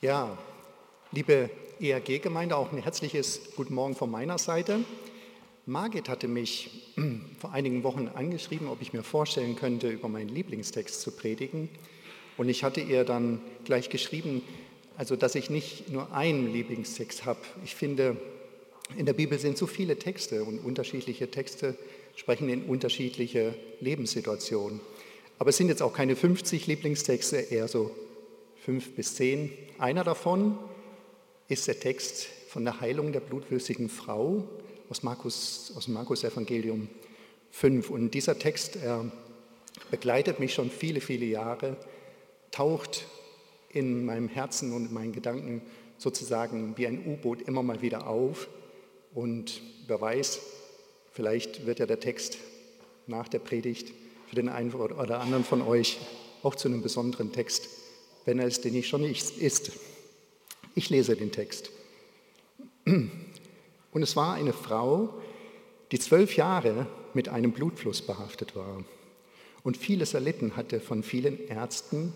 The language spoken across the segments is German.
Ja, liebe ERG-Gemeinde, auch ein herzliches Guten Morgen von meiner Seite. Margit hatte mich vor einigen Wochen angeschrieben, ob ich mir vorstellen könnte, über meinen Lieblingstext zu predigen. Und ich hatte ihr dann gleich geschrieben, also dass ich nicht nur einen Lieblingstext habe. Ich finde, in der Bibel sind so viele Texte und unterschiedliche Texte sprechen in unterschiedliche Lebenssituationen. Aber es sind jetzt auch keine 50 Lieblingstexte, eher so fünf bis zehn. Einer davon ist der Text von der Heilung der blutwürstigen Frau aus, Markus, aus dem Markus-Evangelium 5. Und dieser Text begleitet mich schon viele, viele Jahre, taucht in meinem Herzen und in meinen Gedanken sozusagen wie ein U-Boot immer mal wieder auf. Und wer weiß, vielleicht wird ja der Text nach der Predigt für den einen oder anderen von euch auch zu einem besonderen Text, wenn er es denn nicht schon ist. Ich lese den Text. Und es war eine Frau, die zwölf Jahre mit einem Blutfluss behaftet war und vieles erlitten hatte von vielen Ärzten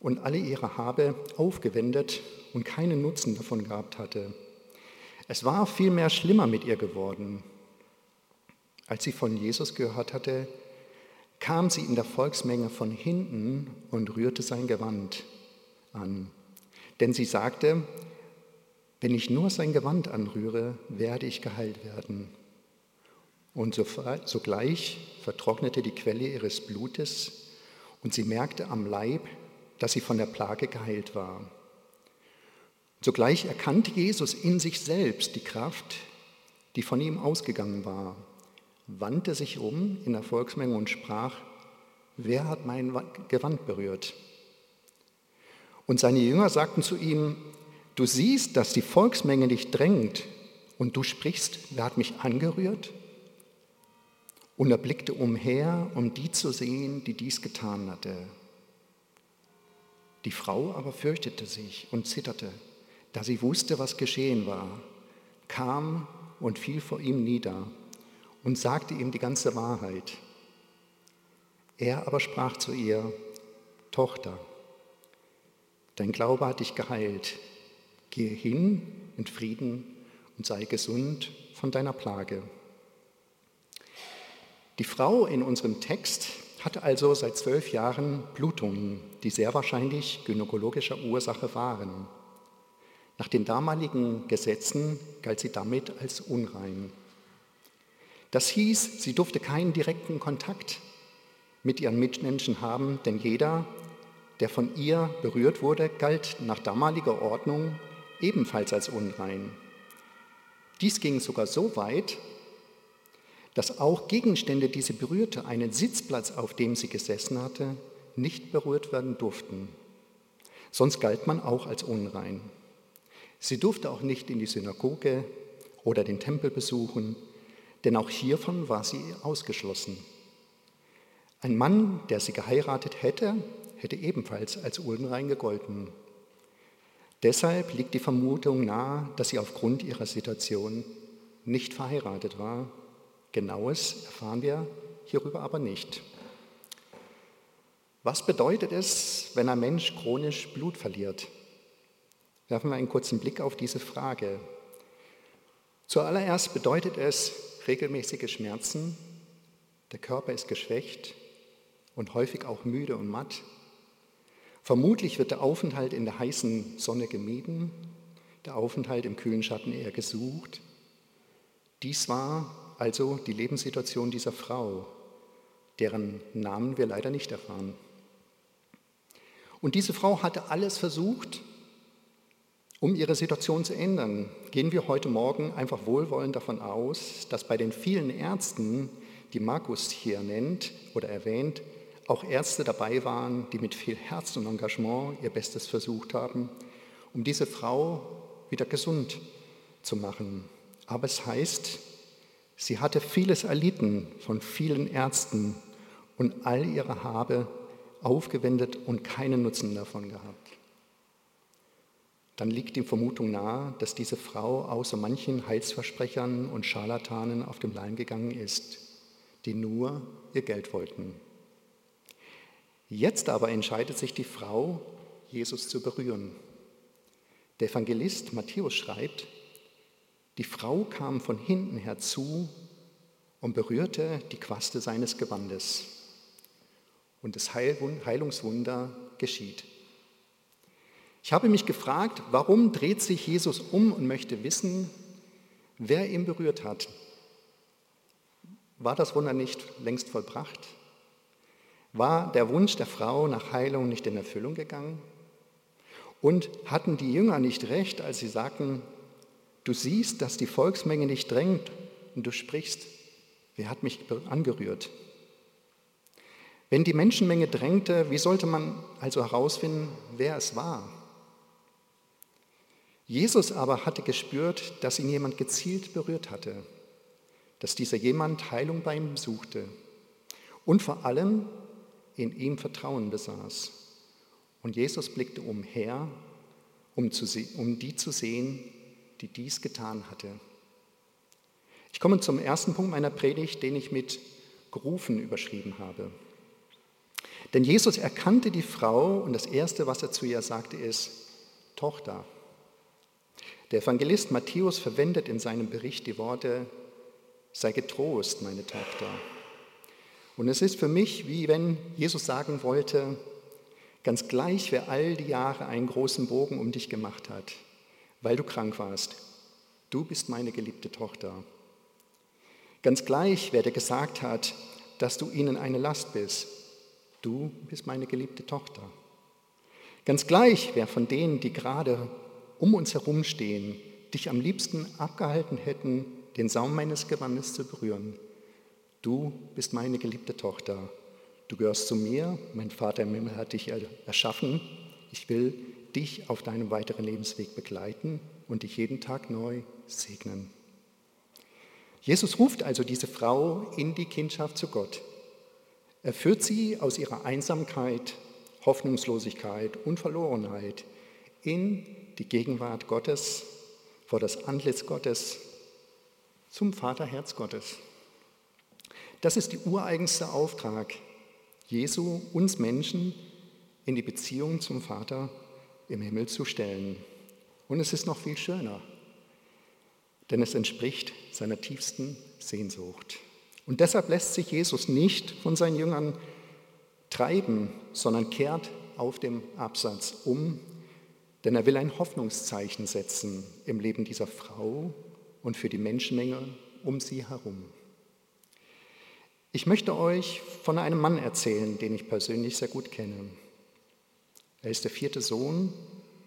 und alle ihre Habe aufgewendet und keinen Nutzen davon gehabt hatte. Es war vielmehr schlimmer mit ihr geworden. Als sie von Jesus gehört hatte, kam sie in der Volksmenge von hinten und rührte sein Gewand an. Denn sie sagte, wenn ich nur sein Gewand anrühre, werde ich geheilt werden. Und sogleich vertrocknete die Quelle ihres Blutes und sie merkte am Leib, dass sie von der Plage geheilt war. Sogleich erkannte Jesus in sich selbst die Kraft, die von ihm ausgegangen war wandte sich um in der Volksmenge und sprach, wer hat mein Gewand berührt? Und seine Jünger sagten zu ihm, du siehst, dass die Volksmenge dich drängt und du sprichst, wer hat mich angerührt? Und er blickte umher, um die zu sehen, die dies getan hatte. Die Frau aber fürchtete sich und zitterte, da sie wusste, was geschehen war, kam und fiel vor ihm nieder und sagte ihm die ganze Wahrheit. Er aber sprach zu ihr, Tochter, dein Glaube hat dich geheilt. Gehe hin in Frieden und sei gesund von deiner Plage. Die Frau in unserem Text hatte also seit zwölf Jahren Blutungen, die sehr wahrscheinlich gynäkologischer Ursache waren. Nach den damaligen Gesetzen galt sie damit als unrein. Das hieß, sie durfte keinen direkten Kontakt mit ihren Mitmenschen haben, denn jeder, der von ihr berührt wurde, galt nach damaliger Ordnung ebenfalls als unrein. Dies ging sogar so weit, dass auch Gegenstände, die sie berührte, einen Sitzplatz, auf dem sie gesessen hatte, nicht berührt werden durften. Sonst galt man auch als unrein. Sie durfte auch nicht in die Synagoge oder den Tempel besuchen, denn auch hiervon war sie ausgeschlossen. Ein Mann, der sie geheiratet hätte, hätte ebenfalls als unrein gegolten. Deshalb liegt die Vermutung nahe, dass sie aufgrund ihrer Situation nicht verheiratet war. Genaues erfahren wir hierüber aber nicht. Was bedeutet es, wenn ein Mensch chronisch Blut verliert? Werfen wir einen kurzen Blick auf diese Frage. Zuallererst bedeutet es, regelmäßige Schmerzen, der Körper ist geschwächt und häufig auch müde und matt. Vermutlich wird der Aufenthalt in der heißen Sonne gemieden, der Aufenthalt im kühlen Schatten eher gesucht. Dies war also die Lebenssituation dieser Frau, deren Namen wir leider nicht erfahren. Und diese Frau hatte alles versucht, um ihre Situation zu ändern, gehen wir heute Morgen einfach wohlwollend davon aus, dass bei den vielen Ärzten, die Markus hier nennt oder erwähnt, auch Ärzte dabei waren, die mit viel Herz und Engagement ihr Bestes versucht haben, um diese Frau wieder gesund zu machen. Aber es heißt, sie hatte vieles erlitten von vielen Ärzten und all ihre Habe aufgewendet und keinen Nutzen davon gehabt dann liegt die Vermutung nahe, dass diese Frau außer manchen Heilsversprechern und Scharlatanen auf dem Leim gegangen ist, die nur ihr Geld wollten. Jetzt aber entscheidet sich die Frau, Jesus zu berühren. Der Evangelist Matthäus schreibt, die Frau kam von hinten herzu und berührte die Quaste seines Gewandes. Und das Heilungswunder geschieht. Ich habe mich gefragt, warum dreht sich Jesus um und möchte wissen, wer ihn berührt hat. War das Wunder nicht längst vollbracht? War der Wunsch der Frau nach Heilung nicht in Erfüllung gegangen? Und hatten die Jünger nicht recht, als sie sagten, du siehst, dass die Volksmenge dich drängt und du sprichst, wer hat mich angerührt? Wenn die Menschenmenge drängte, wie sollte man also herausfinden, wer es war? Jesus aber hatte gespürt, dass ihn jemand gezielt berührt hatte, dass dieser jemand Heilung bei ihm suchte und vor allem in ihm Vertrauen besaß. Und Jesus blickte umher, um, zu, um die zu sehen, die dies getan hatte. Ich komme zum ersten Punkt meiner Predigt, den ich mit gerufen überschrieben habe. Denn Jesus erkannte die Frau und das Erste, was er zu ihr sagte, ist, Tochter. Der Evangelist Matthäus verwendet in seinem Bericht die Worte, sei getrost, meine Tochter. Und es ist für mich, wie wenn Jesus sagen wollte, ganz gleich, wer all die Jahre einen großen Bogen um dich gemacht hat, weil du krank warst, du bist meine geliebte Tochter. Ganz gleich, wer dir gesagt hat, dass du ihnen eine Last bist, du bist meine geliebte Tochter. Ganz gleich, wer von denen, die gerade um uns herumstehen, dich am liebsten abgehalten hätten, den Saum meines Gewandes zu berühren. Du bist meine geliebte Tochter. Du gehörst zu mir. Mein Vater im Himmel hat dich erschaffen. Ich will dich auf deinem weiteren Lebensweg begleiten und dich jeden Tag neu segnen. Jesus ruft also diese Frau in die Kindschaft zu Gott. Er führt sie aus ihrer Einsamkeit, Hoffnungslosigkeit und Verlorenheit in die Gegenwart Gottes, vor das Antlitz Gottes, zum Vaterherz Gottes. Das ist der ureigenste Auftrag Jesu, uns Menschen in die Beziehung zum Vater im Himmel zu stellen. Und es ist noch viel schöner, denn es entspricht seiner tiefsten Sehnsucht. Und deshalb lässt sich Jesus nicht von seinen Jüngern treiben, sondern kehrt auf dem Absatz um denn er will ein Hoffnungszeichen setzen im Leben dieser Frau und für die Menschenmenge um sie herum. Ich möchte euch von einem Mann erzählen, den ich persönlich sehr gut kenne. Er ist der vierte Sohn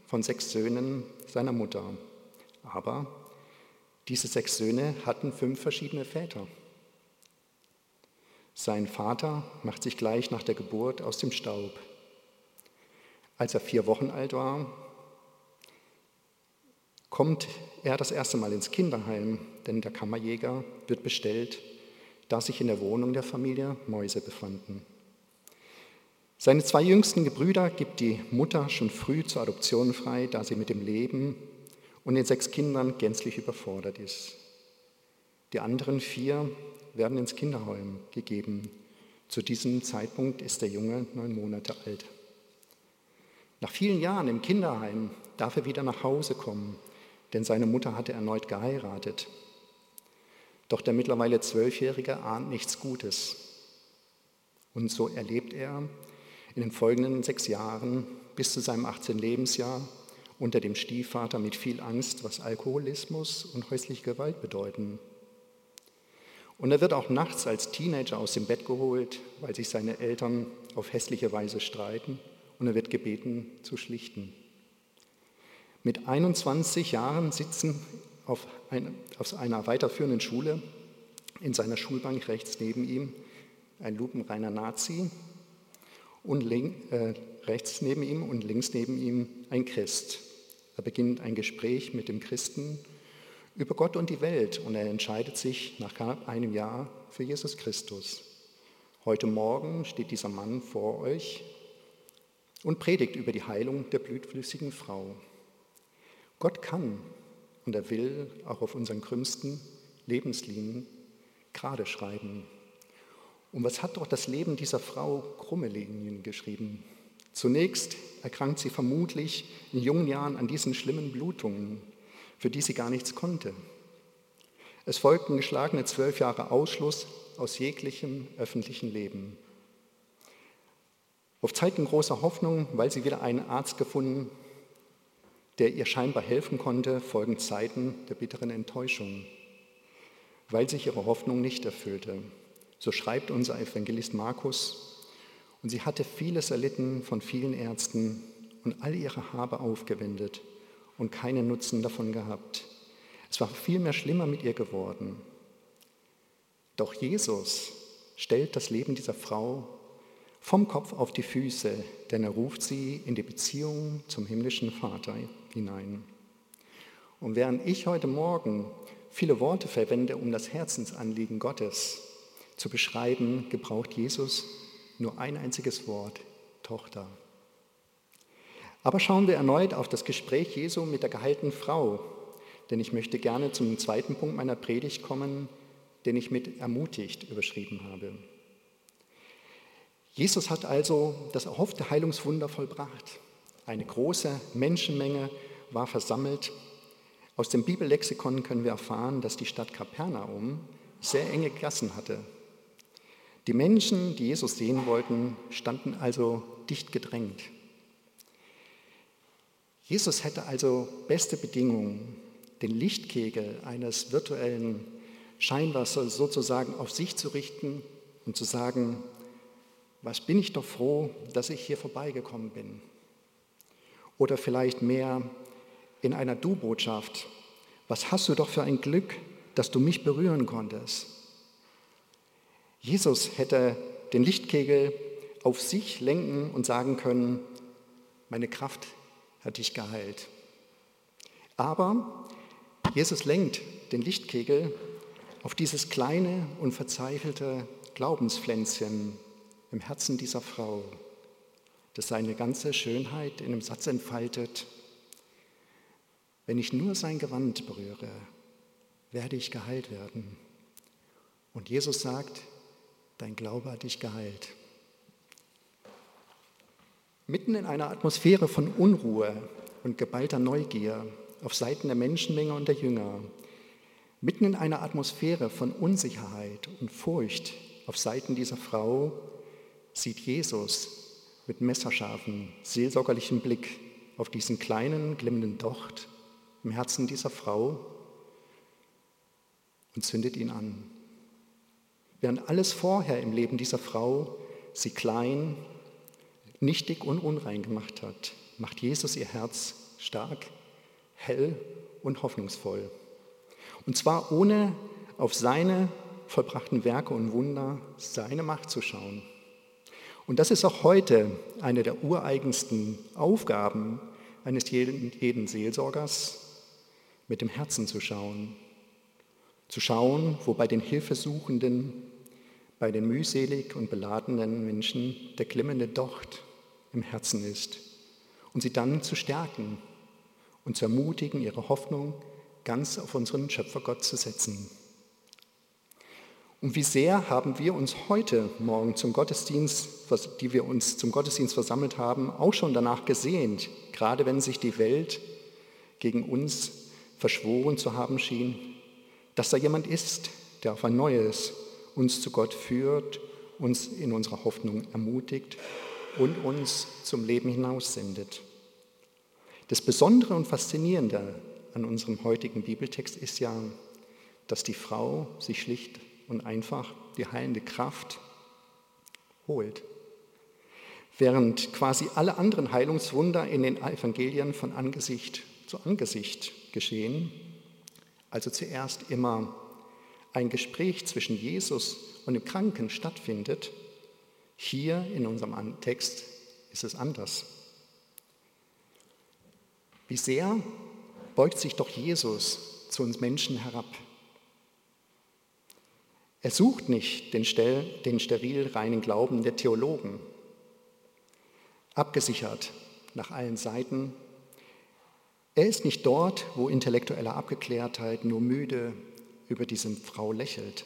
von sechs Söhnen seiner Mutter. Aber diese sechs Söhne hatten fünf verschiedene Väter. Sein Vater macht sich gleich nach der Geburt aus dem Staub. Als er vier Wochen alt war, kommt er das erste Mal ins Kinderheim, denn der Kammerjäger wird bestellt, da sich in der Wohnung der Familie Mäuse befanden. Seine zwei jüngsten Gebrüder gibt die Mutter schon früh zur Adoption frei, da sie mit dem Leben und den sechs Kindern gänzlich überfordert ist. Die anderen vier werden ins Kinderheim gegeben. Zu diesem Zeitpunkt ist der Junge neun Monate alt. Nach vielen Jahren im Kinderheim darf er wieder nach Hause kommen denn seine Mutter hatte erneut geheiratet. Doch der mittlerweile Zwölfjährige ahnt nichts Gutes. Und so erlebt er in den folgenden sechs Jahren bis zu seinem 18. Lebensjahr unter dem Stiefvater mit viel Angst, was Alkoholismus und häusliche Gewalt bedeuten. Und er wird auch nachts als Teenager aus dem Bett geholt, weil sich seine Eltern auf hässliche Weise streiten und er wird gebeten zu schlichten. Mit 21 Jahren sitzen auf, ein, auf einer weiterführenden Schule in seiner Schulbank rechts neben ihm ein lupenreiner Nazi und link, äh, rechts neben ihm und links neben ihm ein Christ. Er beginnt ein Gespräch mit dem Christen über Gott und die Welt und er entscheidet sich nach knapp einem Jahr für Jesus Christus. Heute Morgen steht dieser Mann vor euch und predigt über die Heilung der blutflüssigen Frau. Gott kann und er will auch auf unseren krümmsten Lebenslinien gerade schreiben. Und was hat doch das Leben dieser Frau krumme Linien geschrieben? Zunächst erkrankt sie vermutlich in jungen Jahren an diesen schlimmen Blutungen, für die sie gar nichts konnte. Es folgten geschlagene zwölf Jahre Ausschluss aus jeglichem öffentlichen Leben. Auf Zeiten großer Hoffnung, weil sie wieder einen Arzt gefunden, der ihr scheinbar helfen konnte, folgen Zeiten der bitteren Enttäuschung, weil sich ihre Hoffnung nicht erfüllte. So schreibt unser Evangelist Markus, und sie hatte vieles erlitten von vielen Ärzten und all ihre Habe aufgewendet und keinen Nutzen davon gehabt. Es war vielmehr schlimmer mit ihr geworden. Doch Jesus stellt das Leben dieser Frau vom Kopf auf die Füße, denn er ruft sie in die Beziehung zum himmlischen Vater hinein. Und während ich heute Morgen viele Worte verwende, um das Herzensanliegen Gottes zu beschreiben, gebraucht Jesus nur ein einziges Wort, Tochter. Aber schauen wir erneut auf das Gespräch Jesu mit der geheilten Frau, denn ich möchte gerne zum zweiten Punkt meiner Predigt kommen, den ich mit ermutigt überschrieben habe. Jesus hat also das erhoffte Heilungswunder vollbracht. Eine große Menschenmenge war versammelt. Aus dem Bibellexikon können wir erfahren, dass die Stadt Kapernaum sehr enge Gassen hatte. Die Menschen, die Jesus sehen wollten, standen also dicht gedrängt. Jesus hätte also beste Bedingungen, den Lichtkegel eines virtuellen Scheinwassers sozusagen auf sich zu richten und zu sagen, was bin ich doch froh, dass ich hier vorbeigekommen bin. Oder vielleicht mehr in einer Du-Botschaft, was hast du doch für ein Glück, dass du mich berühren konntest. Jesus hätte den Lichtkegel auf sich lenken und sagen können, meine Kraft hat dich geheilt. Aber Jesus lenkt den Lichtkegel auf dieses kleine und verzweifelte Glaubenspflänzchen, im Herzen dieser Frau, das seine ganze Schönheit in einem Satz entfaltet. Wenn ich nur sein Gewand berühre, werde ich geheilt werden. Und Jesus sagt, dein Glaube hat dich geheilt. Mitten in einer Atmosphäre von Unruhe und geballter Neugier auf Seiten der Menschenmenge und der Jünger, mitten in einer Atmosphäre von Unsicherheit und Furcht auf Seiten dieser Frau sieht Jesus mit messerscharfen, seelsorgerlichen Blick auf diesen kleinen, glimmenden Docht im Herzen dieser Frau und zündet ihn an. Während alles vorher im Leben dieser Frau sie klein, nichtig und unrein gemacht hat, macht Jesus ihr Herz stark, hell und hoffnungsvoll. Und zwar ohne auf seine vollbrachten Werke und Wunder, seine Macht zu schauen. Und das ist auch heute eine der ureigensten Aufgaben eines jeden, jeden Seelsorgers, mit dem Herzen zu schauen. Zu schauen, wo bei den Hilfesuchenden, bei den mühselig und beladenen Menschen der glimmende Docht im Herzen ist. Und sie dann zu stärken und zu ermutigen, ihre Hoffnung ganz auf unseren Schöpfergott zu setzen. Und wie sehr haben wir uns heute Morgen zum Gottesdienst, die wir uns zum Gottesdienst versammelt haben, auch schon danach gesehnt, gerade wenn sich die Welt gegen uns verschworen zu haben schien, dass da jemand ist, der auf ein neues uns zu Gott führt, uns in unserer Hoffnung ermutigt und uns zum Leben hinaus sendet. Das Besondere und Faszinierende an unserem heutigen Bibeltext ist ja, dass die Frau sich schlicht und einfach die heilende Kraft holt. Während quasi alle anderen Heilungswunder in den Evangelien von Angesicht zu Angesicht geschehen, also zuerst immer ein Gespräch zwischen Jesus und dem Kranken stattfindet, hier in unserem Text ist es anders. Wie sehr beugt sich doch Jesus zu uns Menschen herab? Er sucht nicht den, den steril reinen Glauben der Theologen, abgesichert nach allen Seiten. Er ist nicht dort, wo intellektuelle Abgeklärtheit nur müde über diese Frau lächelt,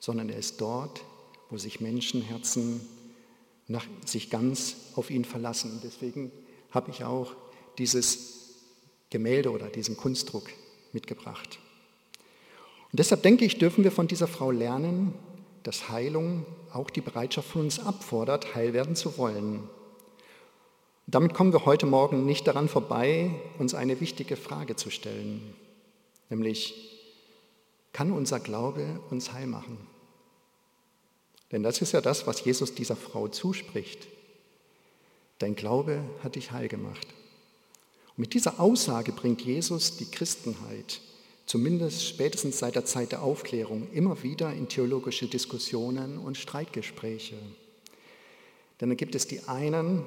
sondern er ist dort, wo sich Menschenherzen nach, sich ganz auf ihn verlassen. Deswegen habe ich auch dieses Gemälde oder diesen Kunstdruck mitgebracht. Und deshalb denke ich, dürfen wir von dieser Frau lernen, dass Heilung auch die Bereitschaft von uns abfordert, heil werden zu wollen. Damit kommen wir heute Morgen nicht daran vorbei, uns eine wichtige Frage zu stellen, nämlich, kann unser Glaube uns heil machen? Denn das ist ja das, was Jesus dieser Frau zuspricht. Dein Glaube hat dich heil gemacht. Und mit dieser Aussage bringt Jesus die Christenheit, zumindest spätestens seit der Zeit der Aufklärung, immer wieder in theologische Diskussionen und Streitgespräche. Denn da gibt es die einen,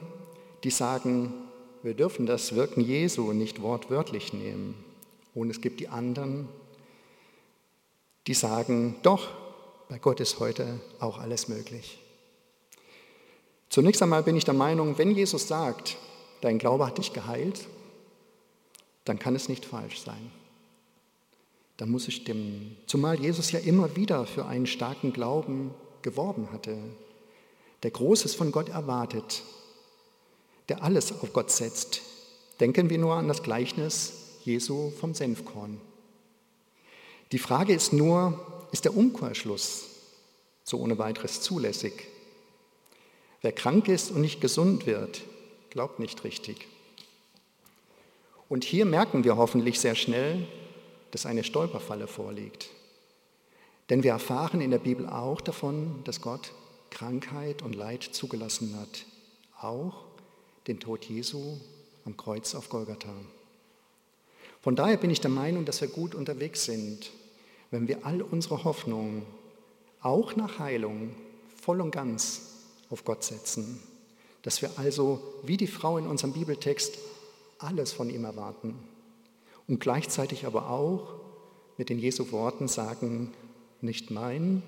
die sagen, wir dürfen das Wirken Jesu nicht wortwörtlich nehmen. Und es gibt die anderen, die sagen, doch, bei Gott ist heute auch alles möglich. Zunächst einmal bin ich der Meinung, wenn Jesus sagt, dein Glaube hat dich geheilt, dann kann es nicht falsch sein. Dann muss es stimmen. Zumal Jesus ja immer wieder für einen starken Glauben geworben hatte, der Großes von Gott erwartet, der alles auf Gott setzt. Denken wir nur an das Gleichnis Jesu vom Senfkorn. Die Frage ist nur, ist der Umkehrschluss so ohne weiteres zulässig. Wer krank ist und nicht gesund wird, glaubt nicht richtig. Und hier merken wir hoffentlich sehr schnell, dass eine Stolperfalle vorliegt. Denn wir erfahren in der Bibel auch davon, dass Gott Krankheit und Leid zugelassen hat, auch den Tod Jesu am Kreuz auf Golgatha. Von daher bin ich der Meinung, dass wir gut unterwegs sind, wenn wir all unsere Hoffnung auch nach Heilung voll und ganz auf Gott setzen. Dass wir also, wie die Frau in unserem Bibeltext, alles von ihm erwarten und gleichzeitig aber auch mit den Jesu Worten sagen, nicht mein,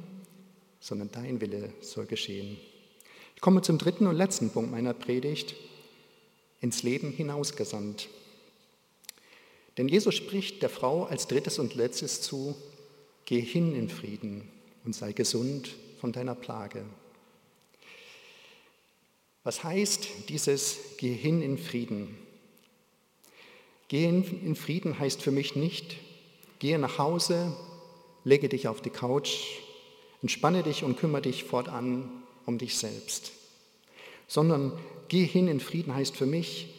sondern dein Wille soll geschehen. Ich komme zum dritten und letzten Punkt meiner Predigt, ins Leben hinausgesandt. Denn Jesus spricht der Frau als drittes und letztes zu, Geh hin in Frieden und sei gesund von deiner Plage. Was heißt dieses Geh hin in Frieden? Gehen in Frieden heißt für mich nicht, gehe nach Hause, lege dich auf die Couch, entspanne dich und kümmere dich fortan um dich selbst. Sondern geh hin in Frieden heißt für mich,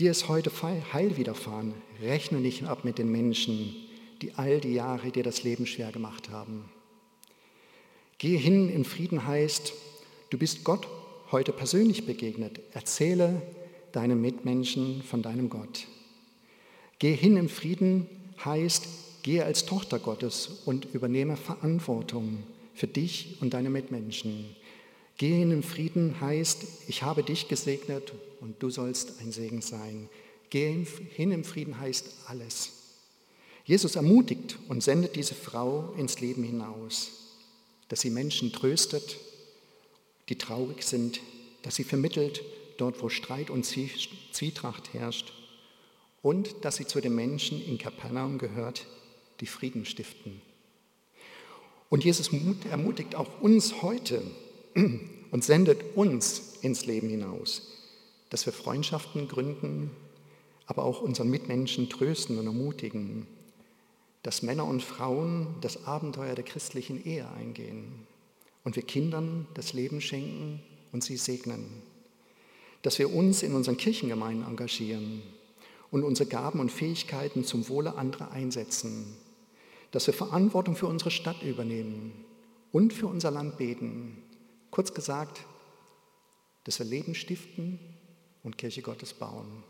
dir ist heute Heil widerfahren, rechne nicht ab mit den Menschen, die all die Jahre dir das Leben schwer gemacht haben. Gehe hin in Frieden heißt, du bist Gott heute persönlich begegnet. Erzähle deinen Mitmenschen von deinem Gott. Gehe hin im Frieden heißt, gehe als Tochter Gottes und übernehme Verantwortung für dich und deine Mitmenschen. Gehe hin im Frieden heißt, ich habe dich gesegnet und du sollst ein Segen sein. Gehe hin im Frieden heißt alles. Jesus ermutigt und sendet diese Frau ins Leben hinaus dass sie Menschen tröstet, die traurig sind, dass sie vermittelt dort, wo Streit und Zwietracht herrscht und dass sie zu den Menschen in Kapernaum gehört, die Frieden stiften. Und Jesus ermutigt auch uns heute und sendet uns ins Leben hinaus, dass wir Freundschaften gründen, aber auch unseren Mitmenschen trösten und ermutigen, dass Männer und Frauen das Abenteuer der christlichen Ehe eingehen und wir Kindern das Leben schenken und sie segnen. Dass wir uns in unseren Kirchengemeinden engagieren und unsere Gaben und Fähigkeiten zum Wohle anderer einsetzen. Dass wir Verantwortung für unsere Stadt übernehmen und für unser Land beten. Kurz gesagt, dass wir Leben stiften und Kirche Gottes bauen.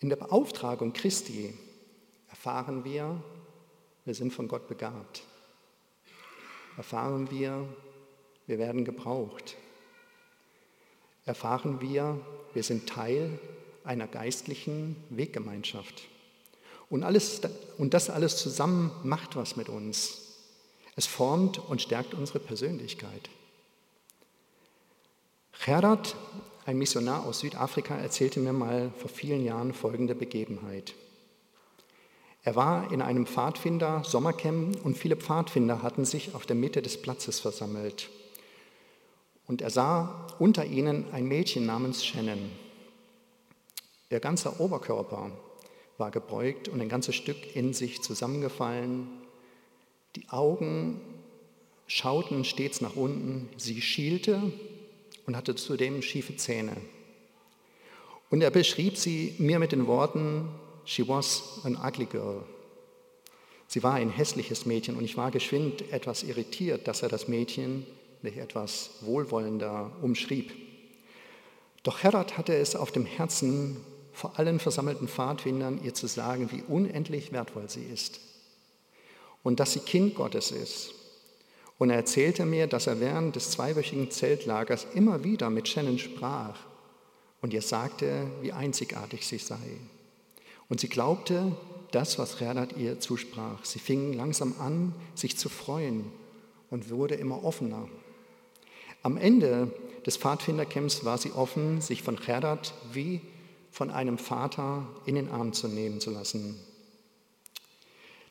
In der Beauftragung Christi erfahren wir, wir sind von Gott begabt. Erfahren wir, wir werden gebraucht. Erfahren wir, wir sind Teil einer geistlichen Weggemeinschaft. Und, alles, und das alles zusammen macht was mit uns. Es formt und stärkt unsere Persönlichkeit. Gerhard ein Missionar aus Südafrika erzählte mir mal vor vielen Jahren folgende Begebenheit. Er war in einem Pfadfinder-Sommercamp und viele Pfadfinder hatten sich auf der Mitte des Platzes versammelt. Und er sah unter ihnen ein Mädchen namens Shannon. Ihr ganzer Oberkörper war gebeugt und ein ganzes Stück in sich zusammengefallen. Die Augen schauten stets nach unten. Sie schielte und hatte zudem schiefe Zähne. Und er beschrieb sie mir mit den Worten, She was an ugly girl. Sie war ein hässliches Mädchen und ich war geschwind etwas irritiert, dass er das Mädchen nicht etwas wohlwollender umschrieb. Doch Herod hatte es auf dem Herzen, vor allen versammelten Pfadfindern ihr zu sagen, wie unendlich wertvoll sie ist und dass sie Kind Gottes ist. Und er erzählte mir, dass er während des zweiwöchigen Zeltlagers immer wieder mit Shannon sprach und ihr sagte, wie einzigartig sie sei. Und sie glaubte das, was Herdert ihr zusprach. Sie fing langsam an, sich zu freuen und wurde immer offener. Am Ende des Pfadfindercamps war sie offen, sich von Herdert wie von einem Vater in den Arm zu nehmen zu lassen.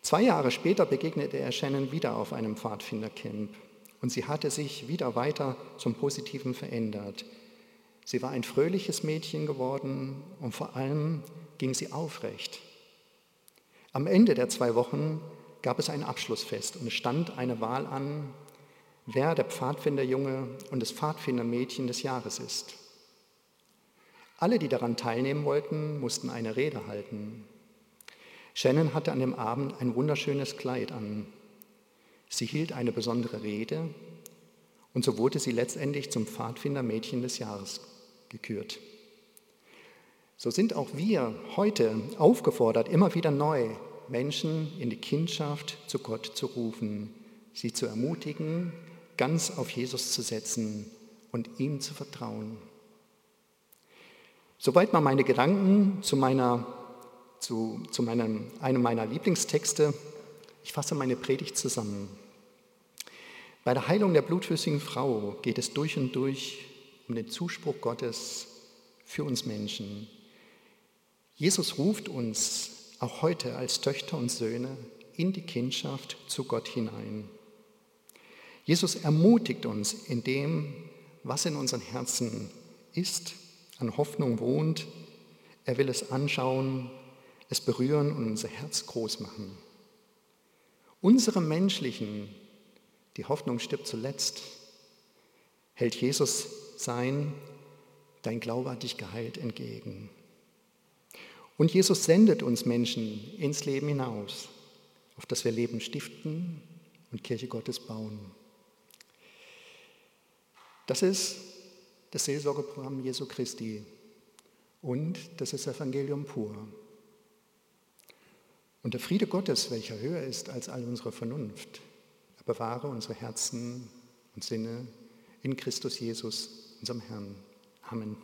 Zwei Jahre später begegnete er Shannon wieder auf einem Pfadfindercamp und sie hatte sich wieder weiter zum Positiven verändert. Sie war ein fröhliches Mädchen geworden und vor allem ging sie aufrecht. Am Ende der zwei Wochen gab es ein Abschlussfest und es stand eine Wahl an, wer der Pfadfinderjunge und das Pfadfindermädchen des Jahres ist. Alle, die daran teilnehmen wollten, mussten eine Rede halten. Shannon hatte an dem Abend ein wunderschönes Kleid an. Sie hielt eine besondere Rede und so wurde sie letztendlich zum Pfadfindermädchen des Jahres gekürt. So sind auch wir heute aufgefordert, immer wieder neu Menschen in die Kindschaft zu Gott zu rufen, sie zu ermutigen, ganz auf Jesus zu setzen und ihm zu vertrauen. Soweit mal meine Gedanken zu, meiner, zu, zu meinem, einem meiner Lieblingstexte. Ich fasse meine Predigt zusammen. Bei der Heilung der blutflüssigen Frau geht es durch und durch um den Zuspruch Gottes für uns Menschen. Jesus ruft uns auch heute als Töchter und Söhne in die Kindschaft zu Gott hinein. Jesus ermutigt uns in dem, was in unseren Herzen ist, an Hoffnung wohnt. Er will es anschauen, es berühren und unser Herz groß machen. Unsere menschlichen, die Hoffnung stirbt zuletzt, hält Jesus sein, dein Glaube hat dich geheilt entgegen. Und Jesus sendet uns Menschen ins Leben hinaus, auf das wir Leben stiften und Kirche Gottes bauen. Das ist das Seelsorgeprogramm Jesu Christi und das ist Evangelium pur. Und der Friede Gottes, welcher höher ist als all unsere Vernunft, er bewahre unsere Herzen und Sinne in Christus Jesus, unserem Herrn. Amen.